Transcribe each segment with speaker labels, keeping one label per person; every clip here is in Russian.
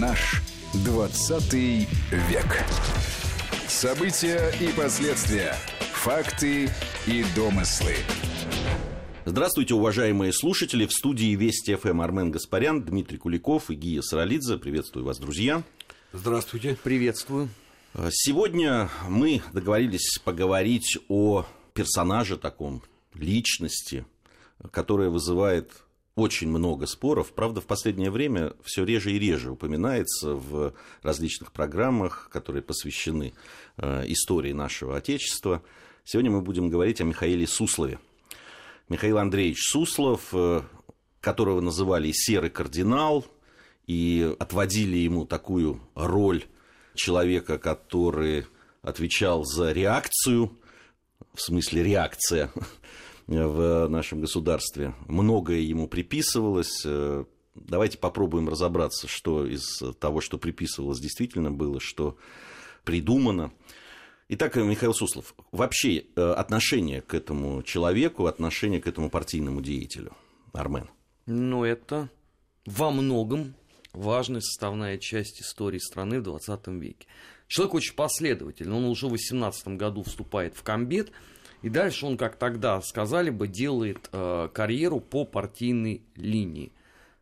Speaker 1: Наш 20 век. События и последствия. Факты и домыслы.
Speaker 2: Здравствуйте, уважаемые слушатели. В студии Вести ФМ Армен Гаспарян, Дмитрий Куликов и Гия Саралидзе. Приветствую вас, друзья.
Speaker 3: Здравствуйте.
Speaker 4: Приветствую.
Speaker 2: Сегодня мы договорились поговорить о персонаже таком, личности, которая вызывает очень много споров. Правда, в последнее время все реже и реже упоминается в различных программах, которые посвящены э, истории нашего Отечества. Сегодня мы будем говорить о Михаиле Суслове. Михаил Андреевич Суслов, э, которого называли «серый кардинал», и отводили ему такую роль человека, который отвечал за реакцию, в смысле реакция в нашем государстве. Многое ему приписывалось. Э, давайте попробуем разобраться, что из того, что приписывалось, действительно было, что придумано. Итак, Михаил Суслов, вообще э, отношение к этому человеку, отношение к этому партийному деятелю, Армен?
Speaker 4: Ну, это во многом важная составная часть истории страны в 20 веке. Человек очень последовательный, он уже в 18 году вступает в комбет, и дальше он, как тогда сказали бы, делает э, карьеру по партийной линии.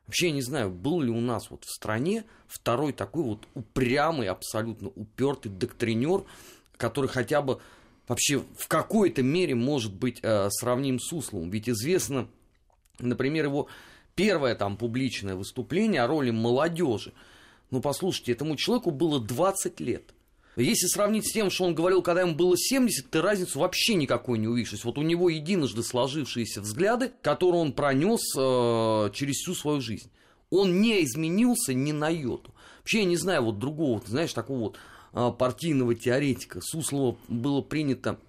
Speaker 4: Вообще, я не знаю, был ли у нас вот в стране второй такой вот упрямый, абсолютно упертый доктринер, который хотя бы вообще в какой-то мере может быть э, сравним с Сусловым. Ведь известно, например, его первое там публичное выступление о роли молодежи. Ну, послушайте, этому человеку было 20 лет. Если сравнить с тем, что он говорил, когда ему было 70, ты разницу вообще никакой не увидишь. Вот у него единожды сложившиеся взгляды, которые он пронес э, через всю свою жизнь. Он не изменился ни на йоту. Вообще, я не знаю вот другого, знаешь, такого вот э, партийного теоретика. Суслова было принято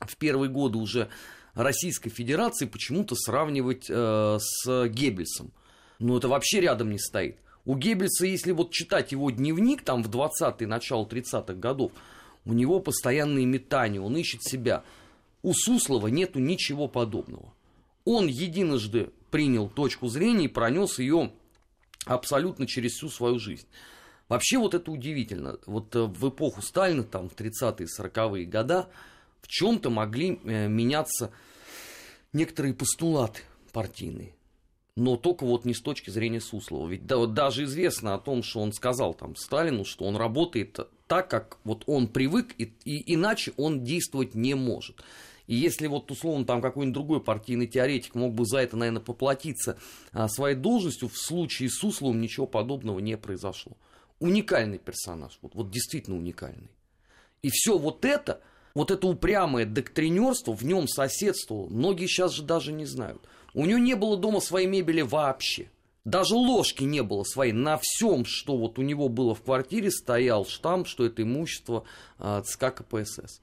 Speaker 4: в первые годы уже Российской Федерации почему-то сравнивать э, с Геббельсом. Ну, это вообще рядом не стоит. У Геббельса, если вот читать его дневник, там в 20-е, начало 30-х годов, у него постоянные метания, он ищет себя. У Суслова нету ничего подобного. Он единожды принял точку зрения и пронес ее абсолютно через всю свою жизнь. Вообще вот это удивительно. Вот э, в эпоху Сталина, там в 30-е, 40-е года, в чем-то могли э, меняться некоторые постулаты партийные но только вот не с точки зрения Суслова. Ведь да, вот даже известно о том, что он сказал там Сталину, что он работает так, как вот он привык, и, и иначе он действовать не может. И если вот условно там какой-нибудь другой партийный теоретик мог бы за это, наверное, поплатиться а, своей должностью, в случае с Сусловым ничего подобного не произошло. Уникальный персонаж, вот, вот действительно уникальный. И все вот это, вот это упрямое доктринерство в нем соседствовало, многие сейчас же даже не знают – у нее не было дома своей мебели вообще. Даже ложки не было своей. На всем, что вот у него было в квартире, стоял штамп, что это имущество э, ЦК КПСС.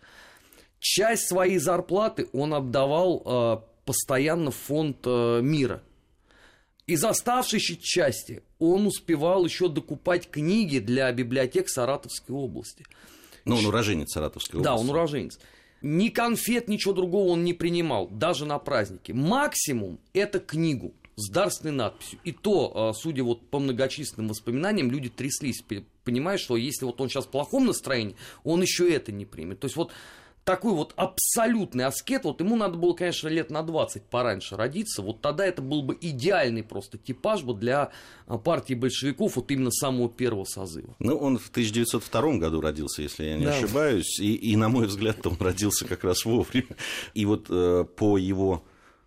Speaker 4: Часть своей зарплаты он отдавал э, постоянно в фонд э, мира. Из оставшейся части он успевал еще докупать книги для библиотек Саратовской области.
Speaker 2: Ну, он уроженец Саратовской области.
Speaker 4: Да, он уроженец. Ни конфет, ничего другого он не принимал, даже на празднике. Максимум это книгу с дарственной надписью. И то, а, судя вот по многочисленным воспоминаниям, люди тряслись, понимая, что если вот он сейчас в плохом настроении, он еще это не примет. То есть вот такой вот абсолютный аскет, вот ему надо было, конечно, лет на 20 пораньше родиться, вот тогда это был бы идеальный просто типаж бы для а, партии большевиков вот именно самого первого созыва.
Speaker 2: Ну, он в 1902 году родился, если я не да. ошибаюсь, и, и, на мой взгляд, он родился как раз вовремя. И вот э, по его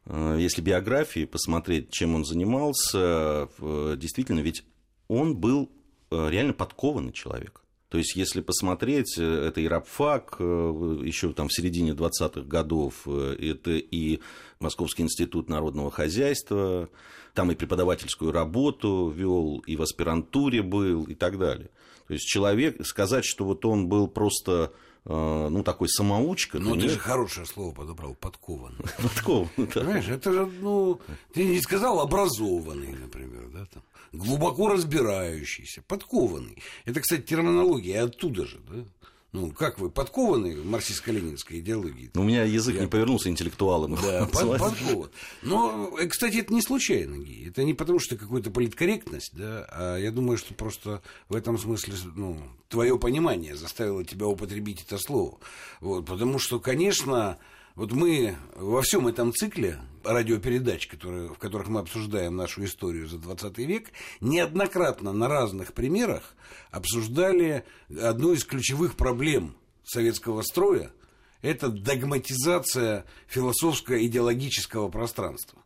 Speaker 2: э, если биографии посмотреть, чем он занимался, э, действительно, ведь он был э, реально подкованный человек. То есть, если посмотреть, э, это и рабфак, э, еще там в середине 20-х годов, э, это и Московский институт народного хозяйства, там и преподавательскую работу вел, и в аспирантуре был, и так далее. То есть, человек, сказать, что вот он был просто ну, такой самоучка.
Speaker 3: Ну, ты нет. же хорошее слово подобрал, подкован.
Speaker 2: Подкован, да.
Speaker 3: Понимаешь, это же, ну, ты не сказал образованный, например, да, там глубоко разбирающийся, подкованный. Это, кстати, терминология оттуда же, да? Ну, как вы, подкованы в марксистско-ленинской идеологии?
Speaker 2: Ну, у меня язык не повернулся интеллектуалом.
Speaker 3: Да, под, подкован. Но, э, кстати, это не случайно, Ги. Это не потому, что какая-то политкорректность, да, а я думаю, что просто в этом смысле, ну, твое понимание заставило тебя употребить это слово. Вот, потому что, конечно, вот мы во всем этом цикле радиопередач, которые, в которых мы обсуждаем нашу историю за 20 век, неоднократно на разных примерах обсуждали одну из ключевых проблем советского строя – это догматизация философско-идеологического пространства.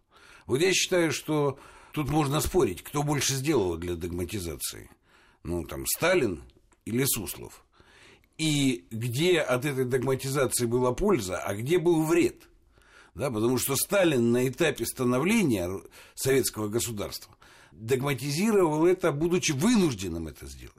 Speaker 3: Вот я считаю, что тут можно спорить, кто больше сделал для догматизации. Ну, там, Сталин или Суслов. И где от этой догматизации была польза, а где был вред. Да, потому что Сталин на этапе становления советского государства догматизировал это, будучи вынужденным это сделать.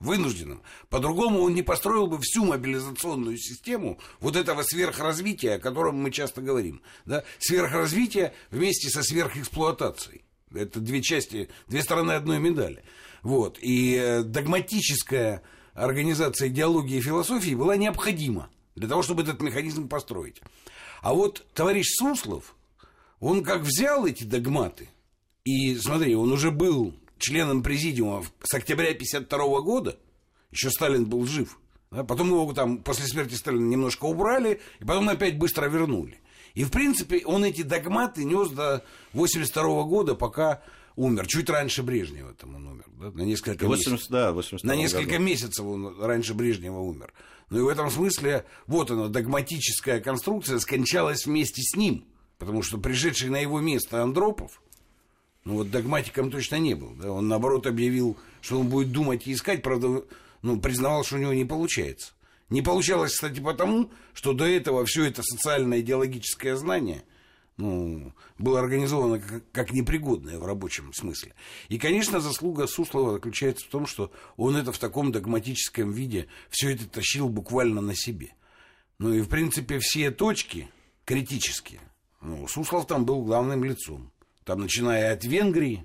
Speaker 3: Вынужденным. По-другому он не построил бы всю мобилизационную систему вот этого сверхразвития, о котором мы часто говорим. Да? Сверхразвитие вместе со сверхэксплуатацией. Это две части, две стороны одной медали. Вот. И э, догматическая организация идеологии и философии была необходима для того, чтобы этот механизм построить. А вот товарищ Суслов, он как взял эти догматы, и смотри, он уже был членом президиума с октября 1952 года, еще Сталин был жив, да, потом его там после смерти Сталина немножко убрали, и потом опять быстро вернули. И, в принципе, он эти догматы нес до 1982 года, пока умер. Чуть раньше Брежнева там он умер. Да, на несколько
Speaker 2: 80,
Speaker 3: месяцев.
Speaker 2: да, 82
Speaker 3: На несколько
Speaker 2: года.
Speaker 3: месяцев он раньше Брежнева умер. Ну и в этом смысле, вот она, догматическая конструкция скончалась вместе с ним. Потому что пришедший на его место Андропов, ну вот догматиком точно не был. Да? Он, наоборот, объявил, что он будет думать и искать, правда, ну, признавал, что у него не получается. Не получалось, кстати, потому, что до этого все это социально-идеологическое знание ну, было организовано как, как непригодное в рабочем смысле. И, конечно, заслуга Суслова заключается в том, что он это в таком догматическом виде все это тащил буквально на себе. Ну и, в принципе, все точки критические. Ну, Суслов там был главным лицом. Там, начиная от Венгрии,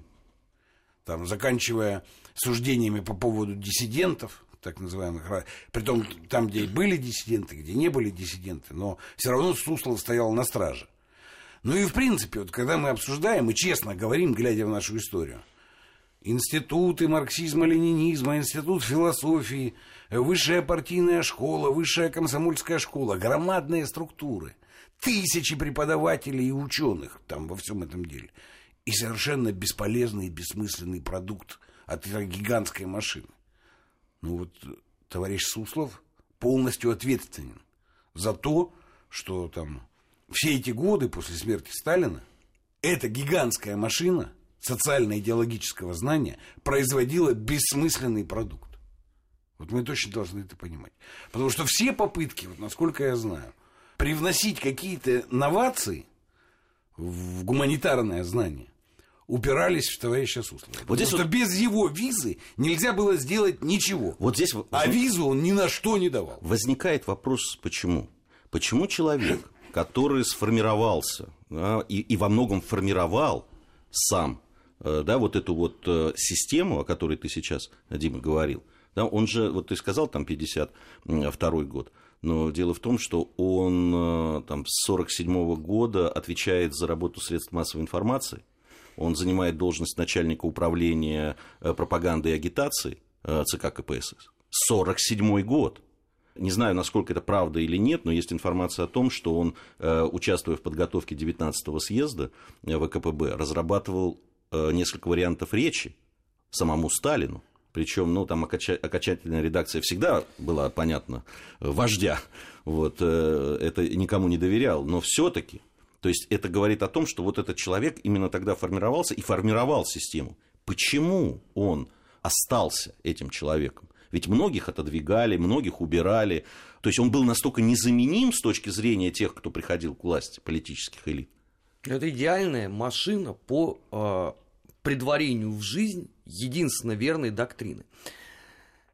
Speaker 3: там, заканчивая суждениями по поводу диссидентов, так называемых, притом там, где были диссиденты, где не были диссиденты, но все равно Суслов стоял на страже. Ну и в принципе, вот когда мы обсуждаем и честно говорим, глядя в нашу историю, институты марксизма-ленинизма, институт философии, высшая партийная школа, высшая комсомольская школа, громадные структуры, тысячи преподавателей и ученых там во всем этом деле. И совершенно бесполезный и бессмысленный продукт от этой гигантской машины. Ну вот товарищ Суслов полностью ответственен за то, что там все эти годы после смерти Сталина эта гигантская машина социально-идеологического знания производила бессмысленный продукт. Вот мы точно должны это понимать. Потому что все попытки, вот насколько я знаю, привносить какие-то новации в гуманитарное знание упирались в товарища Суслова. Вот здесь что вот... без его визы нельзя было сделать ничего.
Speaker 2: Вот здесь...
Speaker 3: А визу он ни на что не давал.
Speaker 2: Возникает вопрос, почему? Почему человек, который сформировался да, и, и во многом формировал сам э, да, вот эту вот э, систему, о которой ты сейчас, Дима, говорил, да, он же, вот ты сказал, там 52 год, но дело в том, что он э, там, с 47 года отвечает за работу средств массовой информации, он занимает должность начальника управления пропагандой и агитацией ЦК КПСС. 47 год. Не знаю, насколько это правда или нет, но есть информация о том, что он, участвуя в подготовке 19-го съезда ВКПБ, разрабатывал несколько вариантов речи самому Сталину. Причем, ну, там окончательная редакция всегда была, понятно, вождя. Вот, это никому не доверял. Но все-таки то есть это говорит о том, что вот этот человек именно тогда формировался и формировал систему. Почему он остался этим человеком? Ведь многих отодвигали, многих убирали. То есть он был настолько незаменим с точки зрения тех, кто приходил к власти, политических элит.
Speaker 4: Это идеальная машина по э, предварению в жизнь единственно верной доктрины.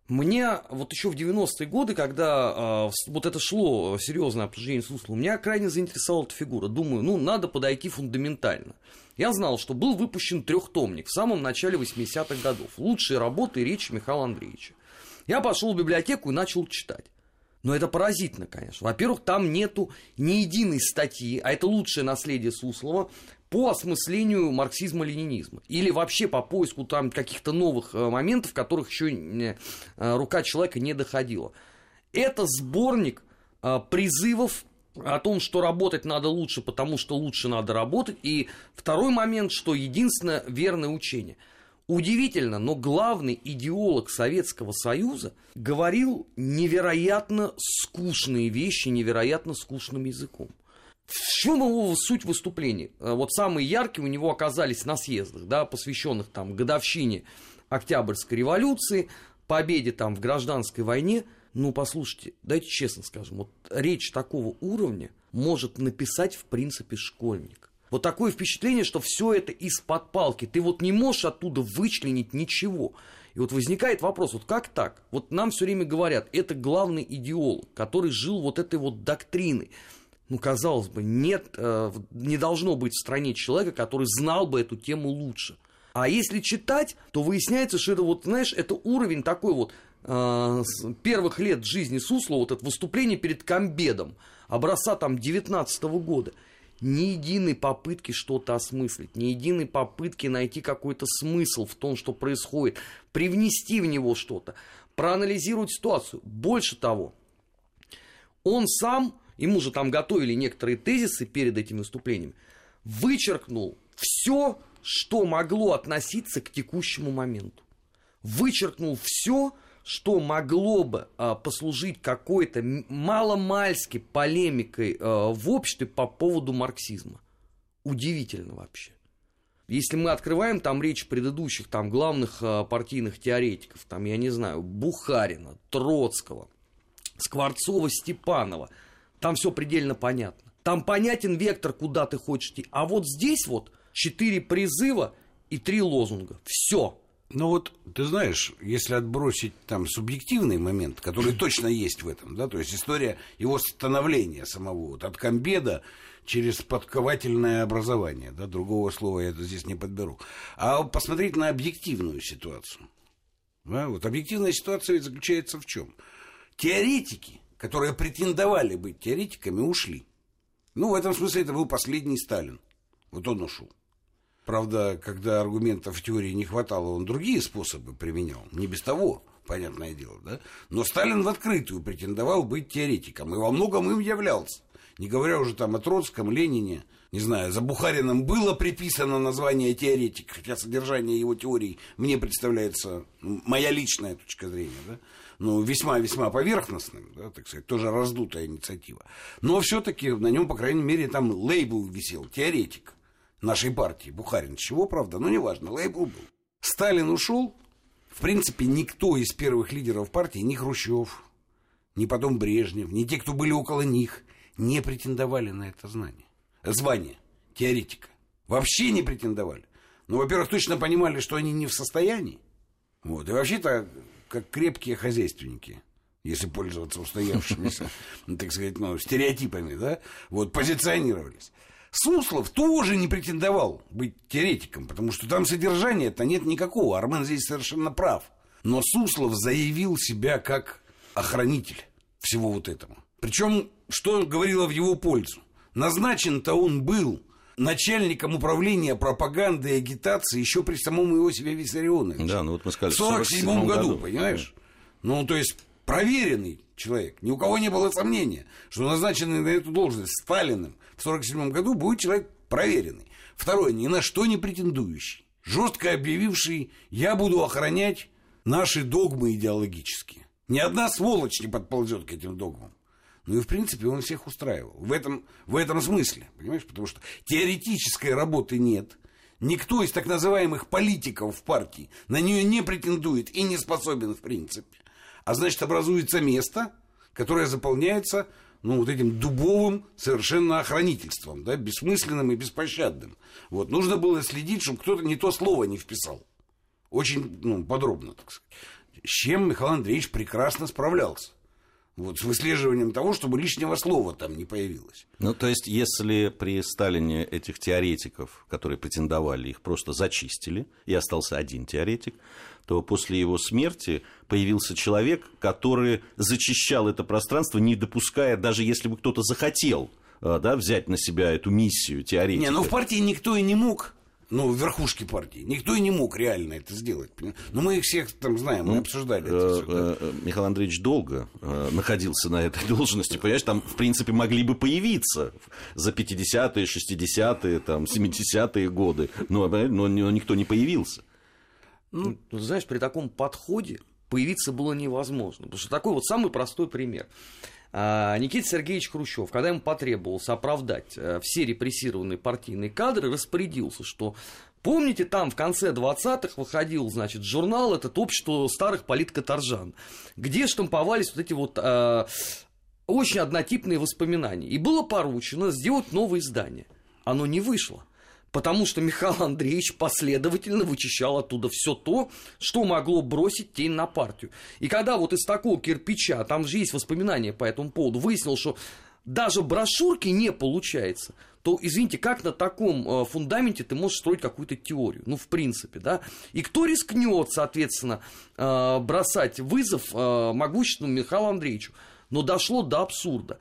Speaker 4: Мне вот еще в 90-е годы, когда э, вот это шло серьезное обсуждение Суслова, меня крайне заинтересовала эта фигура. Думаю, ну, надо подойти фундаментально. Я знал, что был выпущен трехтомник в самом начале 80-х годов. Лучшие работы и речи Михаила Андреевича. Я пошел в библиотеку и начал читать. Но это поразительно, конечно. Во-первых, там нету ни единой статьи, а это лучшее наследие Суслова, по осмыслению марксизма-ленинизма. Или вообще по поиску там каких-то новых э, моментов, которых еще э, рука человека не доходила. Это сборник э, призывов о том, что работать надо лучше, потому что лучше надо работать. И второй момент, что единственное верное учение. Удивительно, но главный идеолог Советского Союза говорил невероятно скучные вещи, невероятно скучным языком. В чем его суть выступлений? Э, вот самые яркие у него оказались на съездах, да, посвященных там годовщине Октябрьской революции, победе там в гражданской войне. Ну, послушайте, дайте честно скажем, вот речь такого уровня может написать, в принципе, школьник. Вот такое впечатление, что все это из-под палки. Ты вот не можешь оттуда вычленить ничего. И вот возникает вопрос, вот как так? Вот нам все время говорят, это главный идеолог, который жил вот этой вот доктриной ну, казалось бы, нет, э, не должно быть в стране человека, который знал бы эту тему лучше. А если читать, то выясняется, что это вот, знаешь, это уровень такой вот э, первых лет жизни Суслова, вот это выступление перед комбедом, образца там 19 -го года. Ни единой попытки что-то осмыслить, ни единой попытки найти какой-то смысл в том, что происходит, привнести в него что-то, проанализировать ситуацию. Больше того, он сам ему же там готовили некоторые тезисы перед этим выступлением, вычеркнул все, что могло относиться к текущему моменту. Вычеркнул все, что могло бы а, послужить какой-то маломальски полемикой а, в обществе по поводу марксизма. Удивительно вообще. Если мы открываем там речь предыдущих там главных а, партийных теоретиков, там, я не знаю, Бухарина, Троцкого, Скворцова, Степанова – там все предельно понятно. Там понятен вектор, куда ты хочешь идти. А вот здесь вот четыре призыва и три лозунга. Все.
Speaker 3: Ну вот, ты знаешь, если отбросить там субъективный момент, который точно есть в этом, да, то есть история его становления самого, вот от комбеда через подковательное образование, да, другого слова я здесь не подберу, а посмотреть на объективную ситуацию. Да, вот объективная ситуация заключается в чем? Теоретики которые претендовали быть теоретиками, ушли. Ну, в этом смысле это был последний Сталин. Вот он ушел. Правда, когда аргументов в теории не хватало, он другие способы применял. Не без того, понятное дело, да? Но Сталин в открытую претендовал быть теоретиком. И во многом им являлся. Не говоря уже там о Троцком, Ленине. Не знаю, за Бухарином было приписано название теоретик, хотя содержание его теорий мне представляется ну, моя личная точка зрения, да? ну, весьма-весьма поверхностным, да, так сказать, тоже раздутая инициатива. Но все-таки на нем, по крайней мере, там лейбл висел, теоретик нашей партии, Бухарин. Чего, правда, но неважно, лейбл был. Сталин ушел, в принципе, никто из первых лидеров партии, ни Хрущев, ни потом Брежнев, ни те, кто были около них, не претендовали на это знание. Звание теоретика. Вообще не претендовали. Ну, во-первых, точно понимали, что они не в состоянии. Вот. И вообще-то как крепкие хозяйственники если пользоваться устоявшимися, ну, так сказать, ну, стереотипами, да, вот, позиционировались. Суслов тоже не претендовал быть теоретиком, потому что там содержания-то нет никакого. Армен здесь совершенно прав. Но Суслов заявил себя как охранитель всего вот этого. Причем, что говорило в его пользу? Назначен-то он был начальником управления пропаганды и агитации еще при самом Иосифе Виссарионовиче.
Speaker 2: Да, ну вот мы сказали,
Speaker 3: в 47 году, году, понимаешь? Ну, то есть, проверенный человек. Ни у кого не было сомнения, что назначенный на эту должность Сталиным в 47 году будет человек проверенный. Второе, ни на что не претендующий. Жестко объявивший, я буду охранять наши догмы идеологические. Ни одна сволочь не подползет к этим догмам. Ну и, в принципе, он всех устраивал. В этом, в этом смысле, понимаешь? Потому что теоретической работы нет. Никто из так называемых политиков в партии на нее не претендует и не способен, в принципе. А значит, образуется место, которое заполняется ну, вот этим дубовым совершенно охранительством, да, бессмысленным и беспощадным. Вот, нужно было следить, чтобы кто-то не то слово не вписал. Очень ну, подробно, так сказать. С чем Михаил Андреевич прекрасно справлялся. Вот, с выслеживанием того, чтобы лишнего слова там не появилось.
Speaker 2: Ну, то есть, если при Сталине этих теоретиков, которые претендовали, их просто зачистили, и остался один теоретик, то после его смерти появился человек, который зачищал это пространство, не допуская, даже если бы кто-то захотел э, да, взять на себя эту миссию теоретика.
Speaker 3: Не, ну в партии никто и не мог ну, в верхушке партии. Никто и не мог реально это сделать. Но мы их всех там знаем, мы ну, обсуждали это
Speaker 2: все. Э, э, Михаил Андреевич долго э, находился на этой должности, понимаешь, там, в принципе, могли бы появиться за 50-е, 60-е, там, 70-е годы, но, но никто не появился.
Speaker 4: Ну, знаешь, при таком подходе появиться было невозможно. Потому что такой вот самый простой пример. А, Никита Сергеевич Хрущев, когда ему потребовалось оправдать э, все репрессированные партийные кадры, распорядился, что Помните, там в конце 20-х выходил, значит, журнал этот «Общество старых политкоторжан», где штамповались вот эти вот э, очень однотипные воспоминания. И было поручено сделать новое издание. Оно не вышло потому что Михаил Андреевич последовательно вычищал оттуда все то, что могло бросить тень на партию. И когда вот из такого кирпича, там же есть воспоминания по этому поводу, выяснил, что даже брошюрки не получается, то, извините, как на таком э, фундаменте ты можешь строить какую-то теорию? Ну, в принципе, да? И кто рискнет, соответственно, э, бросать вызов э, могущественному Михаилу Андреевичу? Но дошло до абсурда.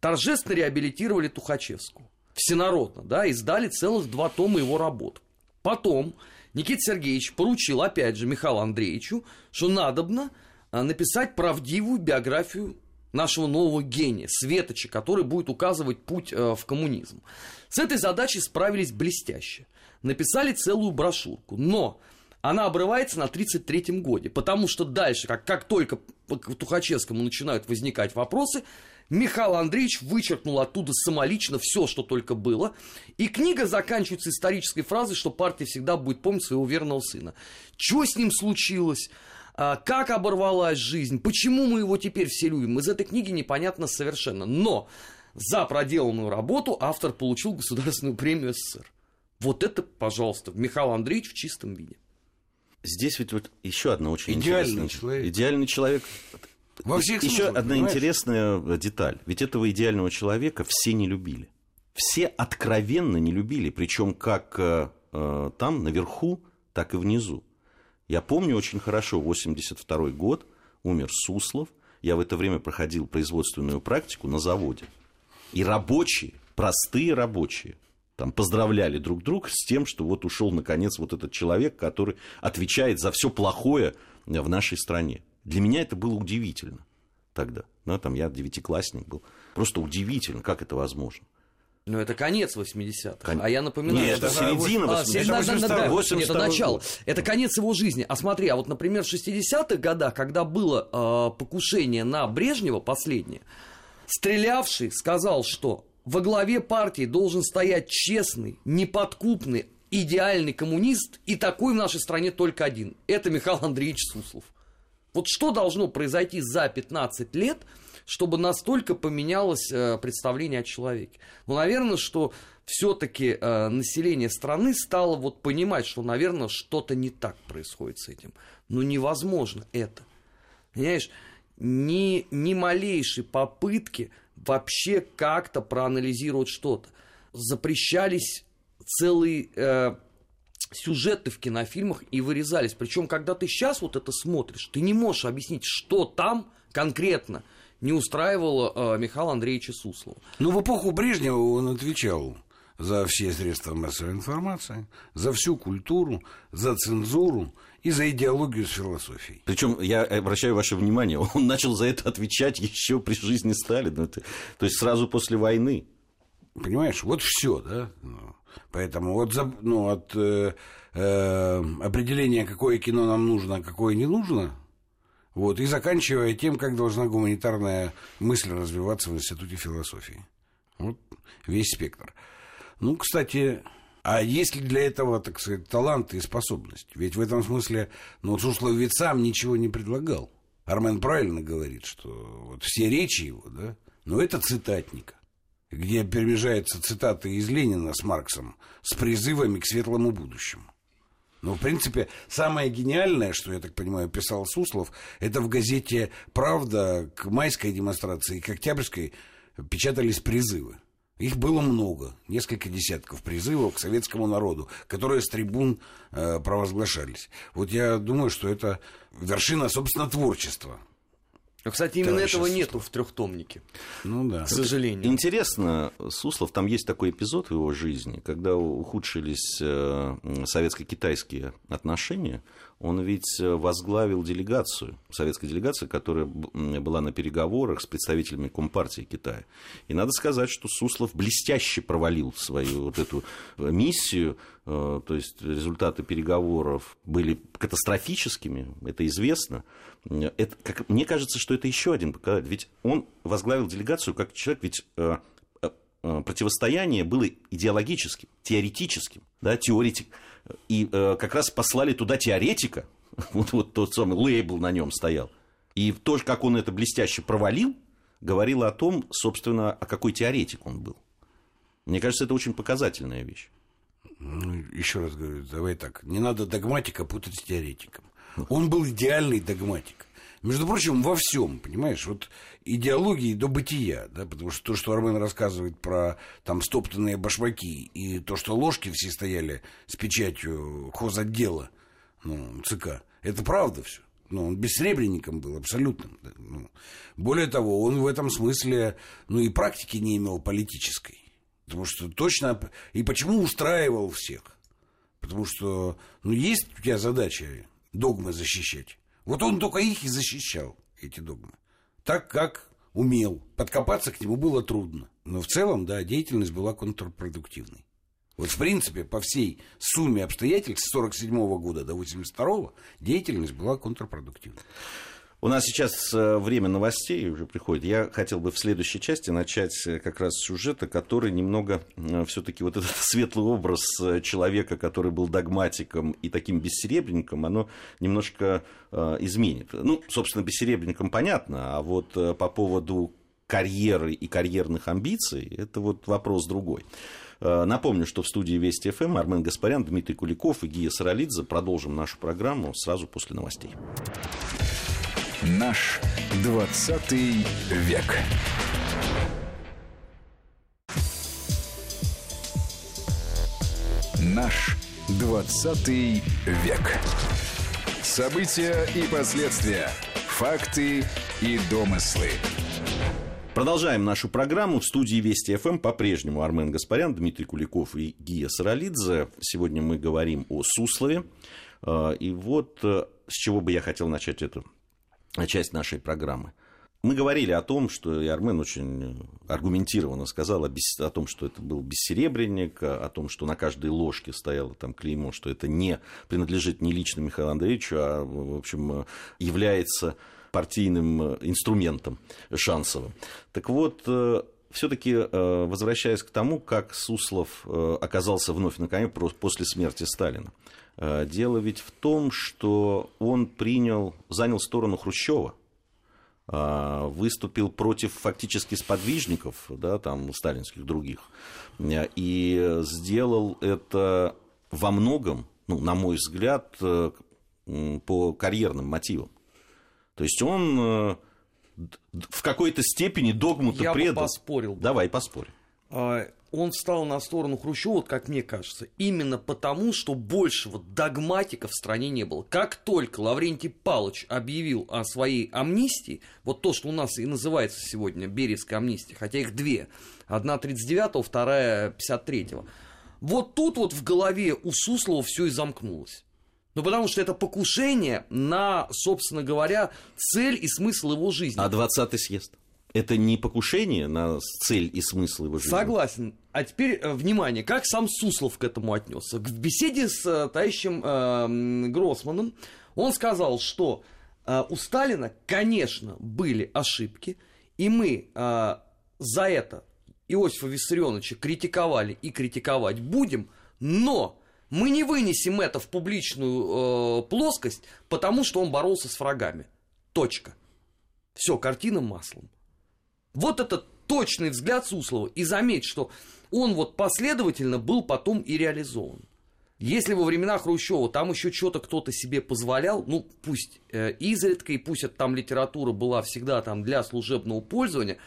Speaker 4: Торжественно реабилитировали Тухачевскую всенародно, да, издали целых два тома его работ. Потом Никита Сергеевич поручил, опять же, Михаилу Андреевичу, что надобно а, написать правдивую биографию нашего нового гения, Светоча, который будет указывать путь э, в коммунизм. С этой задачей справились блестяще. Написали целую брошюрку, но она обрывается на 33-м годе, потому что дальше, как, как только к Тухачевскому начинают возникать вопросы, Михаил Андреевич вычеркнул оттуда самолично все, что только было. И книга заканчивается исторической фразой, что партия всегда будет помнить своего верного сына. Что с ним случилось? А, как оборвалась жизнь? Почему мы его теперь все любим? Из этой книги непонятно совершенно. Но за проделанную работу автор получил государственную премию СССР. Вот это, пожалуйста, Михаил Андреевич в чистом виде.
Speaker 2: Здесь ведь вот еще одна очень
Speaker 3: Идеальный
Speaker 2: интересная...
Speaker 3: человек.
Speaker 2: Идеальный человек.
Speaker 3: Во всех
Speaker 2: Еще
Speaker 3: смыслах,
Speaker 2: одна
Speaker 3: понимаешь?
Speaker 2: интересная деталь. Ведь этого идеального человека все не любили. Все откровенно не любили, причем как э, э, там, наверху, так и внизу. Я помню очень хорошо, 82 год, умер Суслов. Я в это время проходил производственную практику на заводе. И рабочие, простые рабочие, там поздравляли друг друга с тем, что вот ушел наконец вот этот человек, который отвечает за все плохое в нашей стране. Для меня это было удивительно тогда. Ну, там я девятиклассник был. Просто удивительно, как это возможно.
Speaker 4: Ну, это конец 80-х.
Speaker 2: Кон-
Speaker 4: А я напоминаю,
Speaker 2: Нет,
Speaker 4: что...
Speaker 2: это середина
Speaker 4: А,
Speaker 2: 80-х.
Speaker 4: се- да, да, да, да.
Speaker 2: 82-й
Speaker 4: Нет, это начало.
Speaker 2: год.
Speaker 4: Это конец его жизни. А смотри, а вот, например, в 60-х годах, когда было э, покушение на Брежнева, последнее, стрелявший сказал, что во главе партии должен стоять честный, неподкупный, идеальный коммунист, и такой в нашей стране только один. Это Михаил Андреевич Суслов. Вот что должно произойти за 15 лет, чтобы настолько поменялось э, представление о человеке? Ну, наверное, что все-таки э, население страны стало вот понимать, что, наверное, что-то не так происходит с этим. Но невозможно это. Понимаешь, ни, ни малейшей попытки вообще как-то проанализировать что-то. Запрещались целые э, сюжеты в кинофильмах и вырезались. Причем, когда ты сейчас вот это смотришь, ты не можешь объяснить, что там конкретно не устраивало э, Михаила Андреевича Суслова.
Speaker 3: Ну, в эпоху Брежнева он отвечал за все средства массовой информации, за всю культуру, за цензуру и за идеологию с философией.
Speaker 2: Причем я обращаю ваше внимание, он начал за это отвечать еще при жизни Сталина. То есть сразу после войны.
Speaker 3: Понимаешь, вот все, да? Поэтому за- ну, от э, э, определения, какое кино нам нужно, а какое не нужно, вот, и заканчивая тем, как должна гуманитарная мысль развиваться в Институте философии. Вот весь спектр. Ну, кстати, а есть ли для этого, так сказать, талант и способность? Ведь в этом смысле, ну, Суслов ведь сам ничего не предлагал. Армен правильно говорит, что вот все речи его, да, но это цитатника где перемежаются цитаты из Ленина с Марксом с призывами к светлому будущему. Но, в принципе, самое гениальное, что, я так понимаю, писал Суслов, это в газете «Правда» к майской демонстрации и к октябрьской печатались призывы. Их было много, несколько десятков призывов к советскому народу, которые с трибун э, провозглашались. Вот я думаю, что это вершина, собственно, творчества
Speaker 4: кстати, именно этого нету в трехтомнике.
Speaker 3: Ну да.
Speaker 4: К сожалению.
Speaker 2: Интересно, Суслов, там есть такой эпизод в его жизни, когда ухудшились э, советско-китайские отношения. Он ведь возглавил делегацию, советскую делегацию, которая была на переговорах с представителями Компартии Китая. И надо сказать, что Суслов блестяще провалил свою вот эту э, миссию, э, то есть результаты переговоров были катастрофическими, это известно. Это, как, мне кажется, что это еще один показатель. Ведь он возглавил делегацию как человек, ведь э, э, э, противостояние было идеологическим, теоретическим, да, теоретик. И э, как раз послали туда теоретика, вот, вот тот самый лейбл на нем стоял. И то, как он это блестяще провалил, говорило о том, собственно, о какой теоретик он был. Мне кажется, это очень показательная вещь.
Speaker 3: Ну, еще раз говорю, давай так, не надо догматика путать с теоретиком. Он был идеальный догматик. Между прочим, во всем, понимаешь, вот идеологии до бытия, да, потому что то, что Армен рассказывает про там стоптанные башмаки и то, что ложки все стояли с печатью хозотдела ну, ЦК, это правда все. Ну, он бессребренником был, абсолютным. Да, ну. Более того, он в этом смысле, ну, и практики не имел политической. Потому что точно... И почему устраивал всех? Потому что, ну, есть у тебя задача догмы защищать. Вот он только их и защищал, эти догмы. Так, как умел. Подкопаться к нему было трудно. Но в целом, да, деятельность была контрпродуктивной. Вот, в принципе, по всей сумме обстоятельств с 1947 года до 1982 деятельность была контрпродуктивной.
Speaker 2: У нас сейчас э, время новостей уже приходит. Я хотел бы в следующей части начать э, как раз с сюжета, который немного э, все-таки вот этот светлый образ человека, который был догматиком и таким бессеребренником, оно немножко изменит. Ну, собственно, бессеребренником понятно, а вот по поводу карьеры и карьерных амбиций, это вот вопрос другой. Напомню, что в студии Вести ФМ Армен Гаспарян, Дмитрий Куликов и Гия Саралидзе. Продолжим нашу программу сразу после новостей.
Speaker 1: Наш 20 век. Наш 20 век. События и последствия. Факты и домыслы.
Speaker 2: Продолжаем нашу программу. В студии Вести ФМ по-прежнему Армен Гаспарян, Дмитрий Куликов и Гия Саралидзе. Сегодня мы говорим о Суслове. А, и вот э, с чего бы я хотел начать эту часть нашей программы. Мы говорили о том, что и Армен очень аргументированно сказал о, бес... о том, что это был бессеребренник, о том, что на каждой ложке стояло там клеймо, что это не принадлежит не лично Михаилу Андреевичу, а, в общем, является партийным инструментом Шансова. Так вот, э, все-таки э, возвращаясь к тому, как Суслов э, оказался вновь на коне после смерти Сталина. Э, дело ведь в том, что он принял, занял сторону Хрущева, э, выступил против фактически сподвижников, да, там, сталинских других, э, и сделал это во многом, ну, на мой взгляд, по карьерным мотивам. То есть он в какой-то степени догму-то
Speaker 4: Я
Speaker 2: предал.
Speaker 4: Я поспорил.
Speaker 2: Давай, поспорь.
Speaker 4: А, он встал на сторону Хрущева, как мне кажется, именно потому, что большего догматика в стране не было. Как только Лаврентий Павлович объявил о своей амнистии, вот то, что у нас и называется сегодня Березская амнистия, хотя их две, одна 39-го, вторая 53-го, вот тут вот в голове у Суслова все и замкнулось. Ну, потому что это покушение на, собственно говоря, цель и смысл его жизни.
Speaker 2: А 20-й съезд? Это не покушение на цель и смысл его жизни.
Speaker 4: Согласен. А теперь, э, внимание, как сам Суслов к этому отнесся. В беседе с э, товарищем э, Гроссманом он сказал, что э, у Сталина, конечно, были ошибки, и мы э, за это Иосифа Виссарионовича критиковали и критиковать будем, но мы не вынесем это в публичную э, плоскость, потому что он боролся с врагами. Точка. Все, картина маслом. Вот это точный взгляд Суслова. И заметь, что он вот последовательно был потом и реализован. Если во времена Хрущева там еще что-то кто-то себе позволял, ну пусть э, изредка, и пусть это там литература была всегда там для служебного пользования,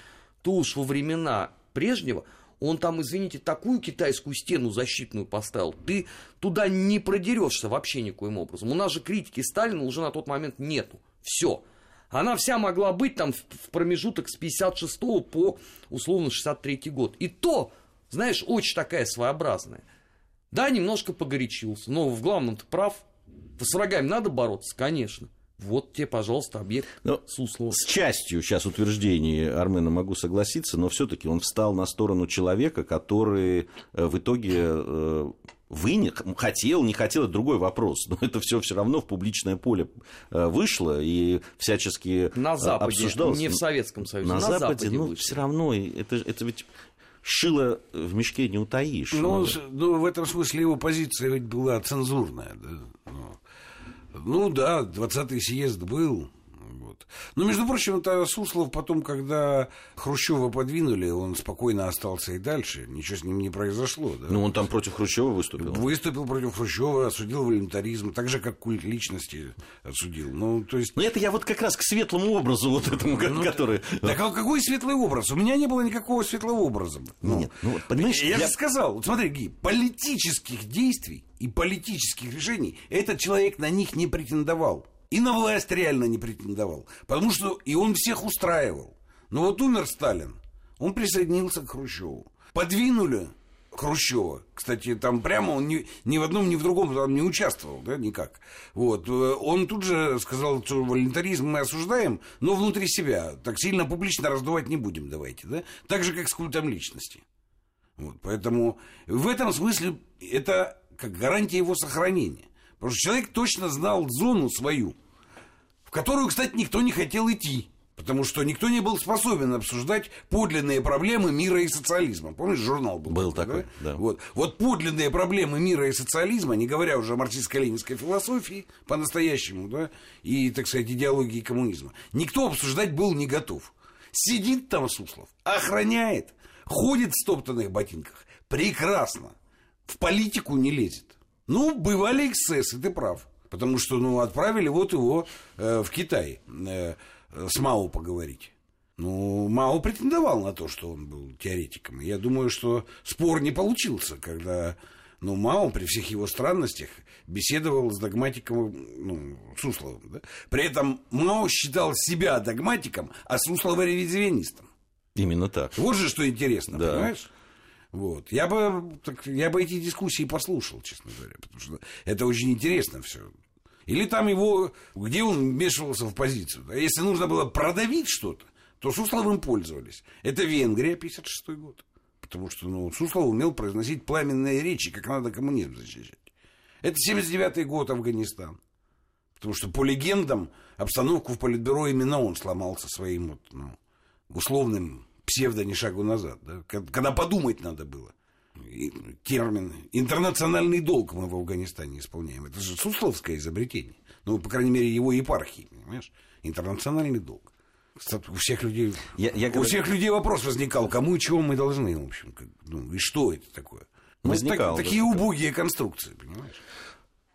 Speaker 4: то уж во времена прежнего он там, извините, такую китайскую стену защитную поставил, ты туда не продерешься вообще никоим образом. У нас же критики Сталина уже на тот момент нету. Все. Она вся могла быть там в промежуток с 56 по, условно, 63 год. И то, знаешь, очень такая своеобразная. Да, немножко погорячился, но в главном ты прав. С врагами надо бороться, конечно. Вот тебе, пожалуйста, объект
Speaker 2: но
Speaker 4: Суслова.
Speaker 2: С частью сейчас утверждений Армена могу согласиться, но все-таки он встал на сторону человека, который э, в итоге э, вынес, хотел, не хотел, это другой вопрос. Но это все все равно в публичное поле э, вышло и всячески
Speaker 4: на Западе,
Speaker 2: обсуждалось.
Speaker 4: не в Советском Союзе,
Speaker 2: на,
Speaker 4: на
Speaker 2: Западе,
Speaker 4: Западе
Speaker 2: ну, все равно это, это ведь шило в мешке не утаишь.
Speaker 3: Ну,
Speaker 2: Ну,
Speaker 3: ну, в этом смысле его позиция ведь была цензурная. Да? Ну, ну да, 20-й съезд был. Вот. Но, между прочим, это Суслов потом, когда Хрущева подвинули, он спокойно остался и дальше. Ничего с ним не произошло. Да?
Speaker 2: ну, он там против Хрущева выступил.
Speaker 3: Выступил против Хрущева, осудил волюнтаризм, так же, как культ личности осудил. Ну, то есть...
Speaker 2: Но это я вот как раз к светлому образу вот этому,
Speaker 3: Ну,
Speaker 2: который...
Speaker 3: Так а какой светлый образ? У меня не было никакого светлого образа. Ну,
Speaker 2: Нет, ну понимаешь,
Speaker 3: я,
Speaker 2: я-
Speaker 3: же сказал, вот смотри, Ги, политических действий и политических решений этот человек на них не претендовал. И на власть реально не претендовал. Потому что и он всех устраивал. Но вот умер Сталин, он присоединился к Хрущеву. Подвинули Хрущева. Кстати, там прямо он ни, ни в одном, ни в другом там не участвовал, да, никак. Вот. Э, Он тут же сказал, что волонтаризм мы осуждаем, но внутри себя. Так сильно публично раздувать не будем, давайте, да. Так же, как с культом личности. Вот, поэтому в этом смысле это как гарантия его сохранения. Потому что человек точно знал зону свою, в которую, кстати, никто не хотел идти. Потому что никто не был способен обсуждать подлинные проблемы мира и социализма. Помнишь, журнал был?
Speaker 2: Был такой, да.
Speaker 3: Вот. вот подлинные проблемы мира и социализма, не говоря уже о марксистско-ленинской философии по-настоящему, да, и, так сказать, идеологии коммунизма, никто обсуждать был не готов. Сидит там Суслов, охраняет, ходит в стоптанных ботинках, прекрасно, в политику не лезет. Ну, бывали эксцессы, ты прав. Потому что, ну, отправили вот его э, в Китай э, с Мао поговорить. Ну, Мао претендовал на то, что он был теоретиком. Я думаю, что спор не получился, когда ну, Мао при всех его странностях беседовал с догматиком ну, Сусловым. Да? При этом Мао считал себя догматиком, а Суслова ревизионистом.
Speaker 2: Именно так.
Speaker 3: Вот же что интересно,
Speaker 2: Да.
Speaker 3: понимаешь? Вот. Я бы, так, я бы эти дискуссии послушал, честно говоря, потому что это очень интересно все. Или там его, где он вмешивался в позицию. да? Если нужно было продавить что-то, то Сусловым пользовались. Это Венгрия, 56 год. Потому что ну, Суслов умел произносить пламенные речи, как надо коммунизм защищать. Это 79 год, Афганистан. Потому что по легендам обстановку в Политбюро именно он сломался своим вот, ну, условным псевдо ни шагу назад. да, ко- Когда подумать надо было. И термин «интернациональный долг» мы в Афганистане исполняем. Это же сусловское изобретение. Ну, по крайней мере, его епархии, понимаешь? Интернациональный долг. У всех людей,
Speaker 2: Я- я
Speaker 3: у
Speaker 2: говорю-
Speaker 3: всех людей вопрос возникал, кому и чего мы должны, в общем, ну, и что это такое? Ну,
Speaker 2: Возникал,
Speaker 3: так-
Speaker 2: да,
Speaker 3: такие
Speaker 2: такое.
Speaker 3: убогие конструкции, понимаешь?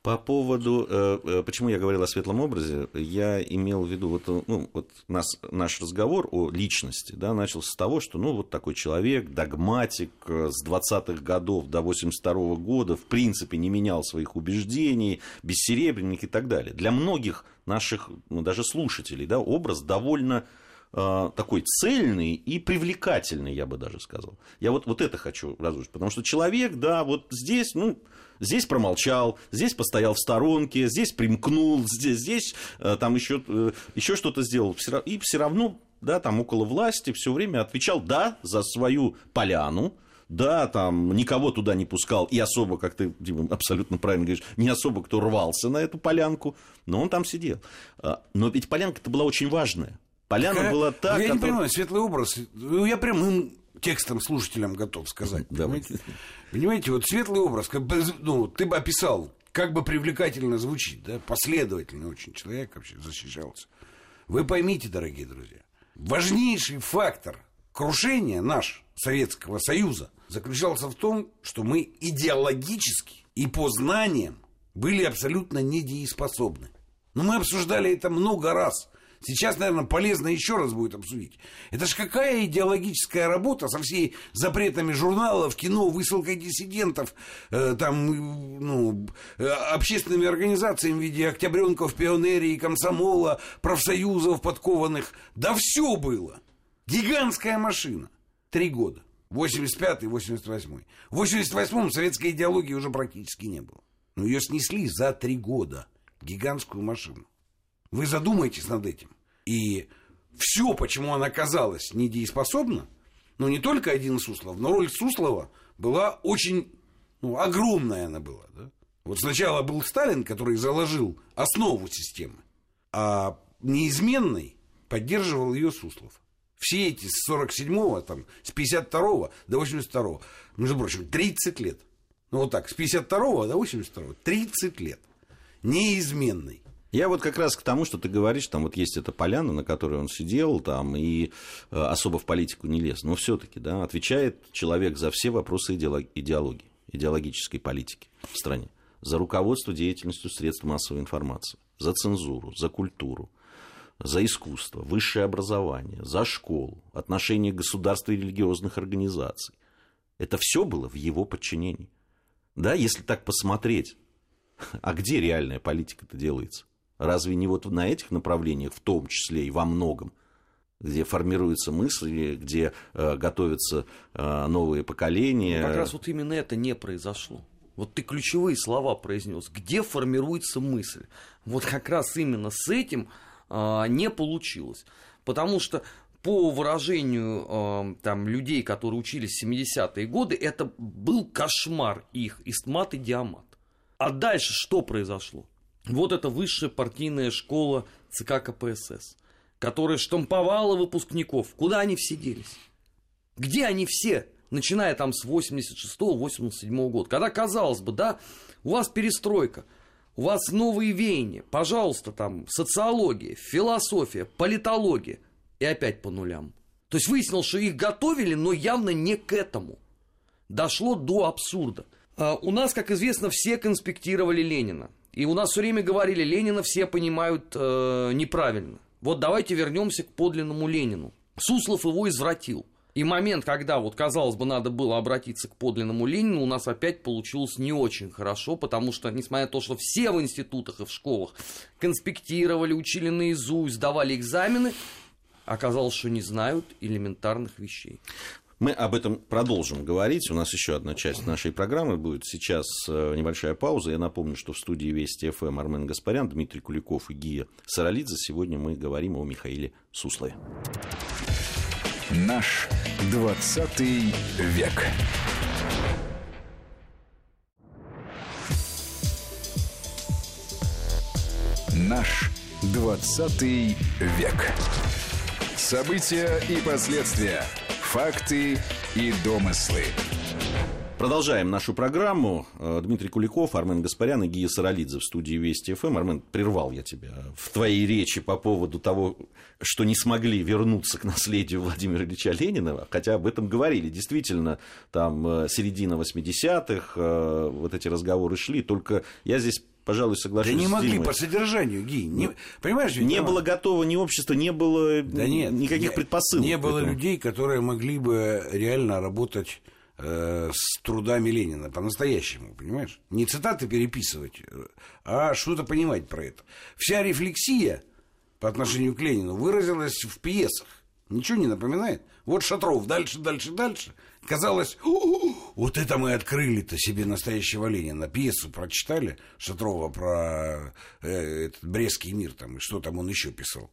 Speaker 2: По поводу, э, э, почему я говорил о светлом образе, я имел в виду, вот, э, ну, вот нас, наш разговор о личности да, начался с того, что ну, вот такой человек, догматик с 20-х годов до 82 года, в принципе, не менял своих убеждений, бессеребренник и так далее. Для многих наших, ну, даже слушателей, да, образ довольно такой цельный и привлекательный, я бы даже сказал. Я вот, вот это хочу разрушить, потому что человек, да, вот здесь, ну, здесь промолчал, здесь постоял в сторонке, здесь примкнул, здесь, здесь э, там еще, э, еще что-то сделал, и все равно, да, там около власти все время отвечал, да, за свою поляну, да, там никого туда не пускал, и особо, как ты, Дима, абсолютно правильно говоришь, не особо кто рвался на эту полянку, но он там сидел. А, Но ведь полянка-то была очень важная. Поляна
Speaker 3: Какая-
Speaker 2: была та,
Speaker 3: Ну, я не
Speaker 2: которая-
Speaker 3: понимаю, светлый образ. Ну, я прямым текстом слушателям готов сказать. Понимаете? Понимаете, вот светлый образ, как бы, ну, ты бы описал, как бы привлекательно звучит, да, последовательно очень человек вообще защищался. Вы поймите, дорогие друзья, важнейший фактор крушения наш Советского Союза заключался в том, что мы идеологически и по знаниям были абсолютно недееспособны. Но мы обсуждали это много раз. Сейчас, наверное, полезно еще раз будет обсудить. Это же какая идеологическая работа со всей запретами журналов, кино, высылкой диссидентов, э, там, ну, э, общественными организациями в виде октябренков, пионерии, комсомола, профсоюзов подкованных. Да все было. Гигантская машина. Три года. 85-й, 88-й. В 88-м советской идеологии уже практически не было. Но ее снесли за три года. Гигантскую машину. Вы задумайтесь над этим. И все, почему она оказалась недееспособна, ну, не только один Суслов, но роль Суслова была очень, ну, огромная она была, да? Вот сначала был Сталин, который заложил основу системы, а неизменной поддерживал ее Суслов. Все эти с 47-го, там, с 52-го до 82-го, между прочим, 30 лет. Ну, вот так, с 52-го до 82-го, 30 лет. Неизменный.
Speaker 2: Я вот как раз к тому, что ты говоришь, там вот есть эта поляна, на которой он сидел, там, и э, особо в политику не лез. Но все-таки, да, отвечает человек за все вопросы идеологии, идеологической политики в стране. За руководство деятельностью средств массовой информации, за цензуру, за культуру, за искусство, высшее образование, за школу, отношения государства и религиозных организаций. Это все было в его подчинении. Да, если так посмотреть, а где реальная политика-то делается? Разве не вот на этих направлениях, в том числе и во многом, где формируются мысли, где э, готовятся э, новые поколения.
Speaker 4: Как раз вот именно это не произошло. Вот ты ключевые слова произнес. Где формируется мысль? Вот как раз именно с этим э, не получилось. Потому что по выражению э, там, людей, которые учились в 70-е годы, это был кошмар их, истмат и диамат. А дальше что произошло? Вот это высшая партийная школа ЦК КПСС, которая штамповала выпускников. Куда они все делись? Где они все? Начиная там с 86-87 года. Когда, казалось бы, да, у вас перестройка, у вас новые веяния, пожалуйста, там социология, философия, политология. И опять по нулям. То есть выяснилось, что их готовили, но явно не к этому. Дошло до абсурда. А у нас, как известно, все конспектировали Ленина. И у нас все время говорили, Ленина все понимают э, неправильно. Вот давайте вернемся к подлинному Ленину. Суслов его извратил. И момент, когда, вот, казалось бы, надо было обратиться к подлинному Ленину, у нас опять получилось не очень хорошо, потому что, несмотря на то, что все в институтах и в школах конспектировали, учили наизусть, сдавали экзамены, оказалось, что не знают элементарных вещей.
Speaker 2: Мы об этом продолжим говорить. У нас еще одна часть нашей программы будет. Сейчас э, небольшая пауза. Я напомню, что в студии Вести ФМ Армен Гаспарян, Дмитрий Куликов и Гия Саралидзе. Сегодня мы говорим о Михаиле Суслове.
Speaker 1: Наш 20 век. Наш 20 век. События и последствия – Факты и домыслы.
Speaker 2: Продолжаем нашу программу. Э, Дмитрий Куликов, Армен Гаспарян и Гия Саралидзе в студии Вести ФМ. Армен, прервал я тебя в твоей речи по поводу того, что не смогли вернуться к наследию Владимира Ильича Ленина, хотя об этом говорили. Действительно, там э, середина 80-х, э, вот эти разговоры шли, только я здесь пожалуй, соглашусь.
Speaker 3: Да не могли по содержанию, Ги. Не,
Speaker 2: ну,
Speaker 3: понимаешь,
Speaker 2: не было готово ни общества, не было
Speaker 3: да нет,
Speaker 2: никаких
Speaker 3: не,
Speaker 2: предпосылок.
Speaker 3: Не было людей, которые могли бы реально работать э, с трудами Ленина по-настоящему, понимаешь? Не цитаты переписывать, а что-то понимать про это. Вся рефлексия по отношению к Ленину выразилась в пьесах. Ничего не напоминает? Вот Шатров дальше, дальше, дальше. Казалось, вот это мы открыли-то себе настоящего Ленина. Пьесу прочитали Шатрова про э, этот Брестский мир, там, и что там он еще писал.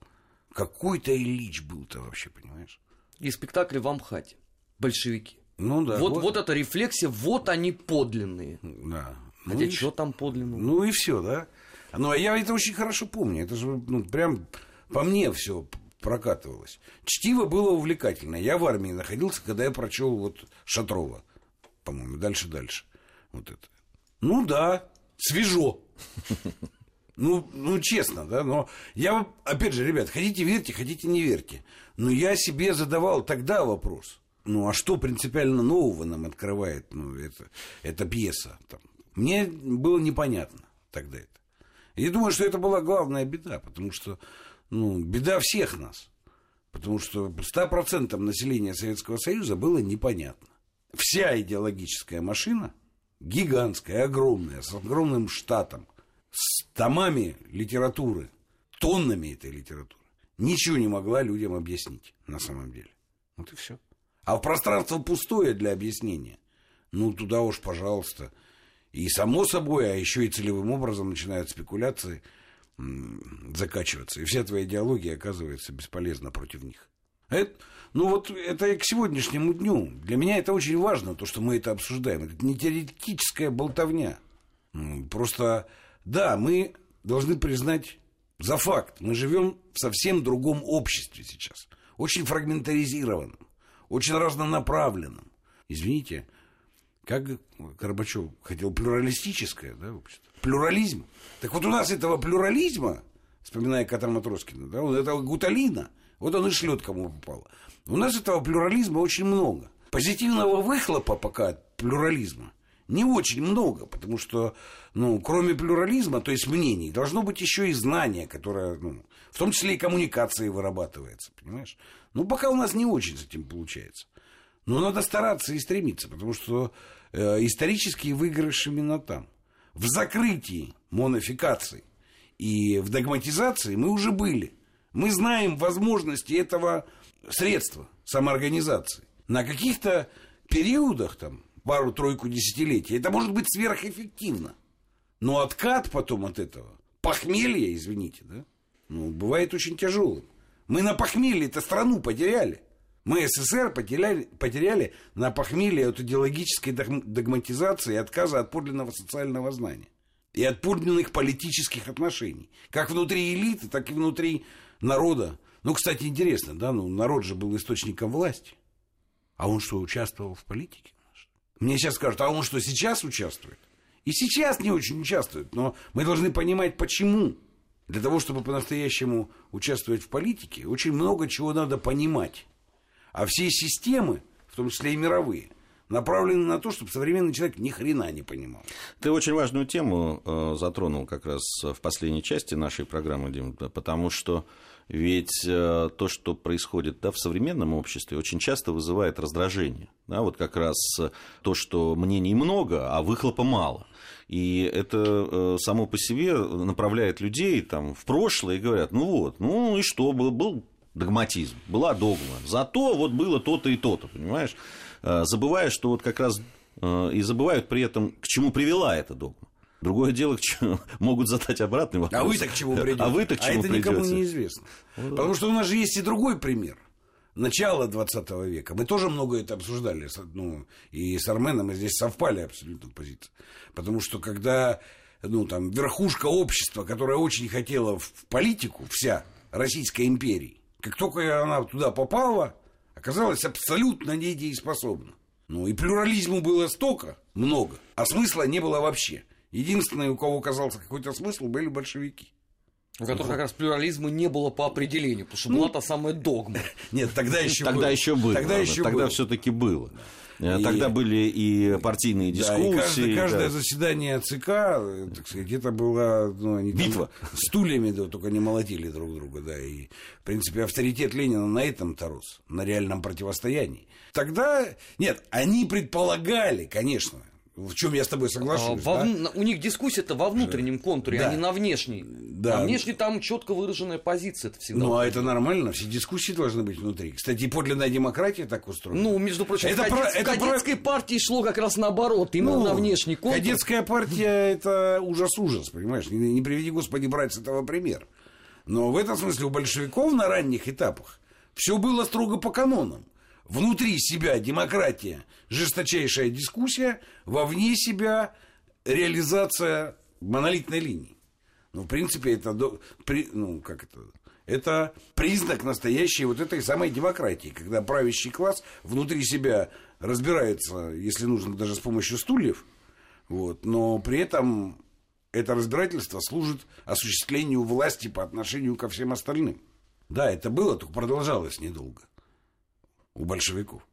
Speaker 3: Какой-то Ильич был-то вообще, понимаешь?
Speaker 4: И спектакль в Амхате. Большевики.
Speaker 3: Ну да.
Speaker 4: Вот, вот. вот эта рефлексия, вот они подлинные.
Speaker 3: Да.
Speaker 4: Хотя
Speaker 3: ну,
Speaker 4: что там подлинного?
Speaker 3: Ну и все, да. Ну, а я это очень хорошо помню. Это же, ну, прям по мне все прокатывалось. Чтиво было увлекательно. Я в армии находился, когда я прочел вот Шатрова, по-моему, дальше-дальше. Вот это. Ну да, свежо. Ну, ну, честно, да, но я, опять же, ребят, хотите верьте, хотите не верьте. Но я себе задавал тогда вопрос. Ну, а что принципиально нового нам открывает, ну, это, эта пьеса, там, Мне было непонятно тогда это. Я думаю, что это была главная беда, потому что ну, беда всех нас. Потому что 100% населения Советского Союза было непонятно. Вся идеологическая машина, гигантская, огромная, с огромным штатом, с томами литературы, тоннами этой литературы, ничего не могла людям объяснить на самом деле. Вот и все. А пространство пустое для объяснения. Ну, туда уж, пожалуйста. И само собой, а еще и целевым образом начинают спекуляции закачиваться. И вся твоя идеология оказывается бесполезна против них. Это, ну вот это и к сегодняшнему дню. Для меня это очень важно, то, что мы это обсуждаем. Это не теоретическая болтовня. Просто, да, мы должны признать за факт. Мы живем в совсем другом обществе сейчас. Очень фрагментаризированном, очень разнонаправленном. Извините, как Горбачев хотел плюралистическое да, общество. Плюрализм. Так вот у нас этого плюрализма, вспоминая Катар Матроскина, да, вот этого гуталина, вот он и шлет кому попало. У нас этого плюрализма очень много. Позитивного выхлопа пока от плюрализма не очень много, потому что, ну, кроме плюрализма, то есть мнений, должно быть еще и знание, которое, ну, в том числе и коммуникации вырабатывается, понимаешь? Ну, пока у нас не очень с этим получается. Но надо стараться и стремиться, потому что э, исторический выигрыш именно там. В закрытии монофикации и в догматизации мы уже были. Мы знаем возможности этого средства самоорганизации. На каких-то периодах, там, пару-тройку десятилетий, это может быть сверхэффективно. Но откат потом от этого, похмелье, извините, да, ну, бывает очень тяжелым. Мы на похмелье-то страну потеряли. Мы СССР потеряли, потеряли на похмелье от идеологической догматизации и отказа от подлинного социального знания. И от подлинных политических отношений. Как внутри элиты, так и внутри народа. Ну, кстати, интересно, да, ну, народ же был источником власти. А он что, участвовал в политике? Мне сейчас скажут, а он что, сейчас участвует? И сейчас не очень участвует, но мы должны понимать, почему. Для того, чтобы по-настоящему участвовать в политике, очень много чего надо понимать. А все системы, в том числе и мировые, направлены на то, чтобы современный человек ни хрена не понимал.
Speaker 2: Ты очень важную тему э, затронул как раз в последней части нашей программы, Дим, потому что ведь э, то, что происходит да, в современном обществе, очень часто вызывает раздражение. Да, вот как раз то, что мнений много, а выхлопа мало. И это э, само по себе направляет людей там, в прошлое и говорят, ну вот, ну и что, был, был догматизм, была догма. Зато вот было то-то и то-то, понимаешь? Э, забывая, что вот как раз э, и забывают при этом, к чему привела эта догма. Другое дело, к чему, могут задать обратный вопрос.
Speaker 3: А вы так к чему придете?
Speaker 2: А вы так к чему
Speaker 3: А это
Speaker 2: придете?
Speaker 3: никому не известно. Ну, Потому что у нас же есть и другой пример. Начало 20 века. Мы тоже много это обсуждали. Ну, и с Арменом мы здесь совпали абсолютно позиции. Потому что когда ну, там, верхушка общества, которая очень хотела в политику, вся Российской империи, как только она туда попала, оказалась абсолютно недееспособна. Ну и плюрализму было столько, много, а смысла не было вообще. Единственное, у кого оказался какой-то смысл, были большевики.
Speaker 4: У которых как раз плюрализма не было по определению, потому что ну, была та самая догма.
Speaker 3: Нет, тогда еще
Speaker 2: тогда
Speaker 3: было.
Speaker 2: Еще было.
Speaker 3: Тогда еще
Speaker 2: тогда все-таки было. И... Тогда были и партийные дискуссии. Да, и
Speaker 3: каждое, каждое да. заседание ЦК, так сказать, это была ну, они
Speaker 2: битва.
Speaker 3: Стульями да, только не молотили друг друга, да. И, в принципе, авторитет Ленина на этом-то рос, на реальном противостоянии. Тогда, нет, они предполагали, конечно, в чем я с тобой соглашусь.
Speaker 4: А, да? У них дискуссия-то во внутреннем контуре, да. а не на внешней. Да. На внешней там четко выраженная позиция. Это всегда
Speaker 3: ну, а это нормально, все дискуссии должны быть внутри. Кстати, подлинная демократия так устроена.
Speaker 4: Ну, между прочим, это в, кадет, про, в кадетской про... партии шло как раз наоборот, именно ну, на внешний контур.
Speaker 3: Кадетская партия – это ужас-ужас, понимаешь? Не, не приведи, Господи, брать с этого пример. Но в этом смысле у большевиков на ранних этапах все было строго по канонам внутри себя демократия, жесточайшая дискуссия, вовне себя реализация монолитной линии. Ну, в принципе, это, ну, как это, это признак настоящей вот этой самой демократии, когда правящий класс внутри себя разбирается, если нужно, даже с помощью стульев, вот, но при этом это разбирательство служит осуществлению власти по отношению ко всем остальным. Да, это было, только продолжалось недолго у большевиков.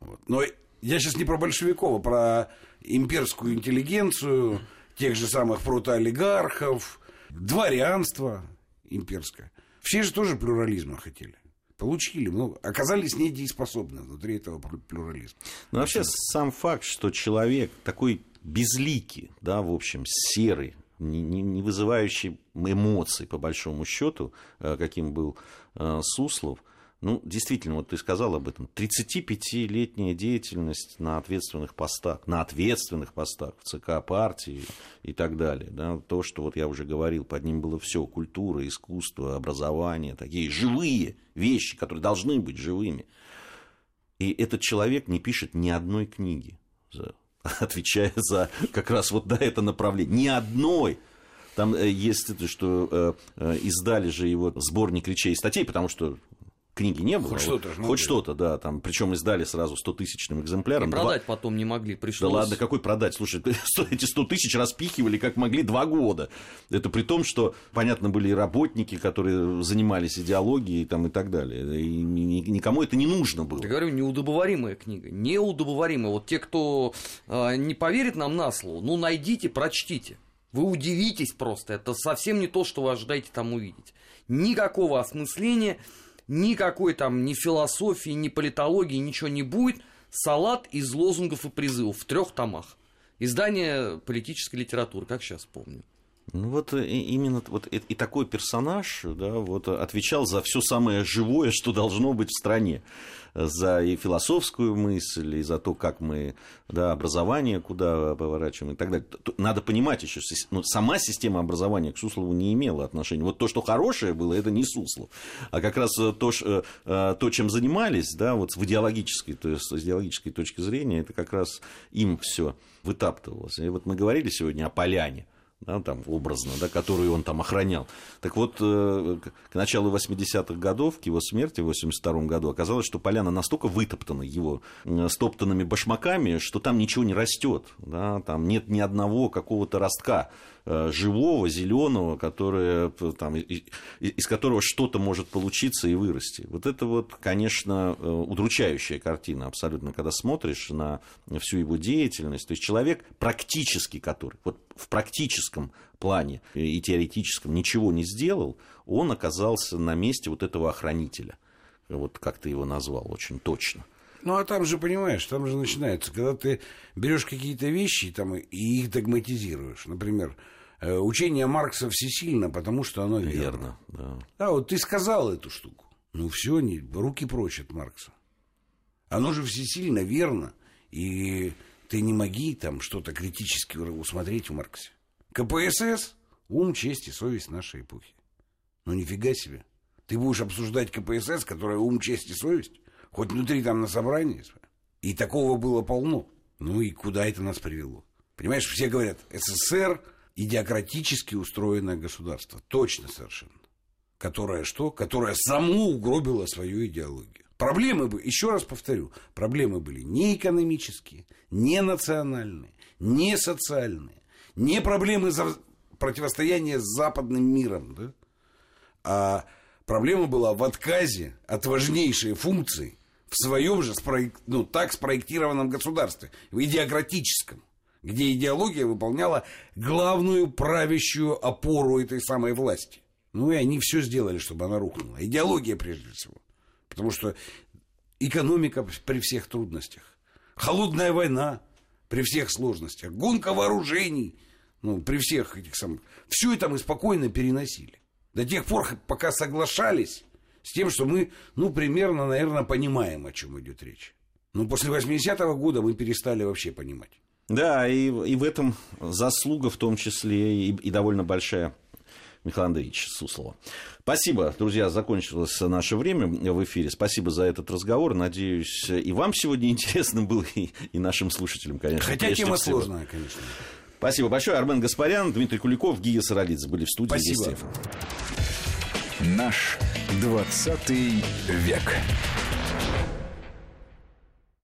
Speaker 3: Вот. Но Я сейчас не про большевиков, а про имперскую интеллигенцию, тех же самых протоолигархов, дворянство имперское. Все же тоже плюрализма хотели. Получили, но оказались недееспособны внутри этого плюрализма.
Speaker 2: Ну, вообще, сам факт, что человек такой безликий, да, в общем, серый, не, не, не вызывающий эмоций, по большому счету, э, каким был э, Суслов, ну, действительно, вот ты сказал об этом. 35-летняя деятельность на ответственных постах, на ответственных постах в ЦК партии и так далее. Да, то, что вот я уже говорил, под ним было все, культура, искусство, образование, такие живые вещи, которые должны быть живыми. И этот человек не пишет ни одной книги, отвечая за как раз вот да, это направление. Ни одной. Там э, есть это, что э, э, издали же его сборник речей и статей, потому что книги не было.
Speaker 3: Хоть что-то.
Speaker 2: Хоть что-то, да. Там, причем издали сразу 100 тысячным экземпляром.
Speaker 4: И продать два... потом не могли, пришлось.
Speaker 2: Да ладно, какой продать? Слушай, эти 100 тысяч распихивали как могли два года. Это при том, что, понятно, были и работники, которые занимались идеологией там, и так далее. И никому это не нужно было.
Speaker 4: Я говорю, неудобоваримая книга. Неудобоваримая. Вот те, кто э, не поверит нам на слово, ну, найдите, прочтите. Вы удивитесь просто. Это совсем не то, что вы ожидаете там увидеть. Никакого осмысления никакой там ни философии, ни политологии, ничего не будет. Салат из лозунгов и призывов в трех томах. Издание политической литературы, как сейчас помню.
Speaker 2: Ну вот именно вот и, и такой персонаж да, вот, отвечал за все самое живое, что должно быть в стране. За и философскую мысль, и за то, как мы да, образование куда поворачиваем и так далее. Надо понимать еще, ну, сама система образования к Суслову не имела отношения. Вот то, что хорошее было, это не Суслов. А как раз то, э, то чем занимались, да, вот в идеологической, то есть с идеологической точки зрения, это как раз им все вытаптывалось. И вот мы говорили сегодня о поляне да, там, образно, да, которую он там охранял. Так вот, э, к началу 80-х годов, к его смерти в 82 году, оказалось, что поляна настолько вытоптана его э, стоптанными башмаками, что там ничего не растет, да, там нет ни одного какого-то ростка живого, зеленого, которое, там, из которого что-то может получиться и вырасти. Вот это вот, конечно, э, удручающая картина абсолютно, когда смотришь на всю его деятельность. То есть человек практически который, вот в практическом плане и теоретическом ничего не сделал, он оказался на месте вот этого охранителя. Вот как ты его назвал очень точно.
Speaker 3: Ну, а там же, понимаешь, там же начинается, когда ты берешь какие-то вещи там, и их догматизируешь. Например, Э, учение Маркса всесильно, потому что оно верно. Верно, да. Да, вот ты сказал эту штуку. Ну все, не, руки прочь от Маркса. Оно же всесильно верно, и ты не моги там что-то критически усмотреть в Марксе. КПСС – ум, честь и совесть нашей эпохи. Ну нифига себе. Ты будешь обсуждать КПСС, которая ум, честь и совесть, хоть внутри там на собрании. И такого было полно. Ну и куда это нас привело? Понимаешь, все говорят, СССР – идиократически устроенное государство. Точно совершенно. Которое что? Которое само угробило свою идеологию. Проблемы бы, еще раз повторю, проблемы были не экономические, не национальные, не социальные, не проблемы за противостояния с западным миром, да? а проблема была в отказе от важнейшей функции в своем же ну, так спроектированном государстве, в идеократическом где идеология выполняла главную правящую опору этой самой власти. Ну и они все сделали, чтобы она рухнула. Идеология прежде всего. Потому что экономика при всех трудностях, холодная война при всех сложностях, гонка вооружений, ну, при всех этих самых... Все это мы спокойно переносили. До тех пор, пока соглашались с тем, что мы, ну, примерно, наверное, понимаем, о чем идет речь. Но после 80-го года мы перестали вообще понимать.
Speaker 2: Да, и, и в этом заслуга в том числе и, и довольно большая Михаил Андреевич Суслова. Спасибо, друзья, закончилось наше время в эфире. Спасибо за этот разговор. Надеюсь, и вам сегодня интересно было, и, и нашим слушателям, конечно.
Speaker 3: Хотя тема всего. сложная, конечно.
Speaker 2: Спасибо большое. Армен Гаспарян, Дмитрий Куликов, Гия Саралидзе были в студии.
Speaker 3: Спасибо.
Speaker 1: Наш 20 век.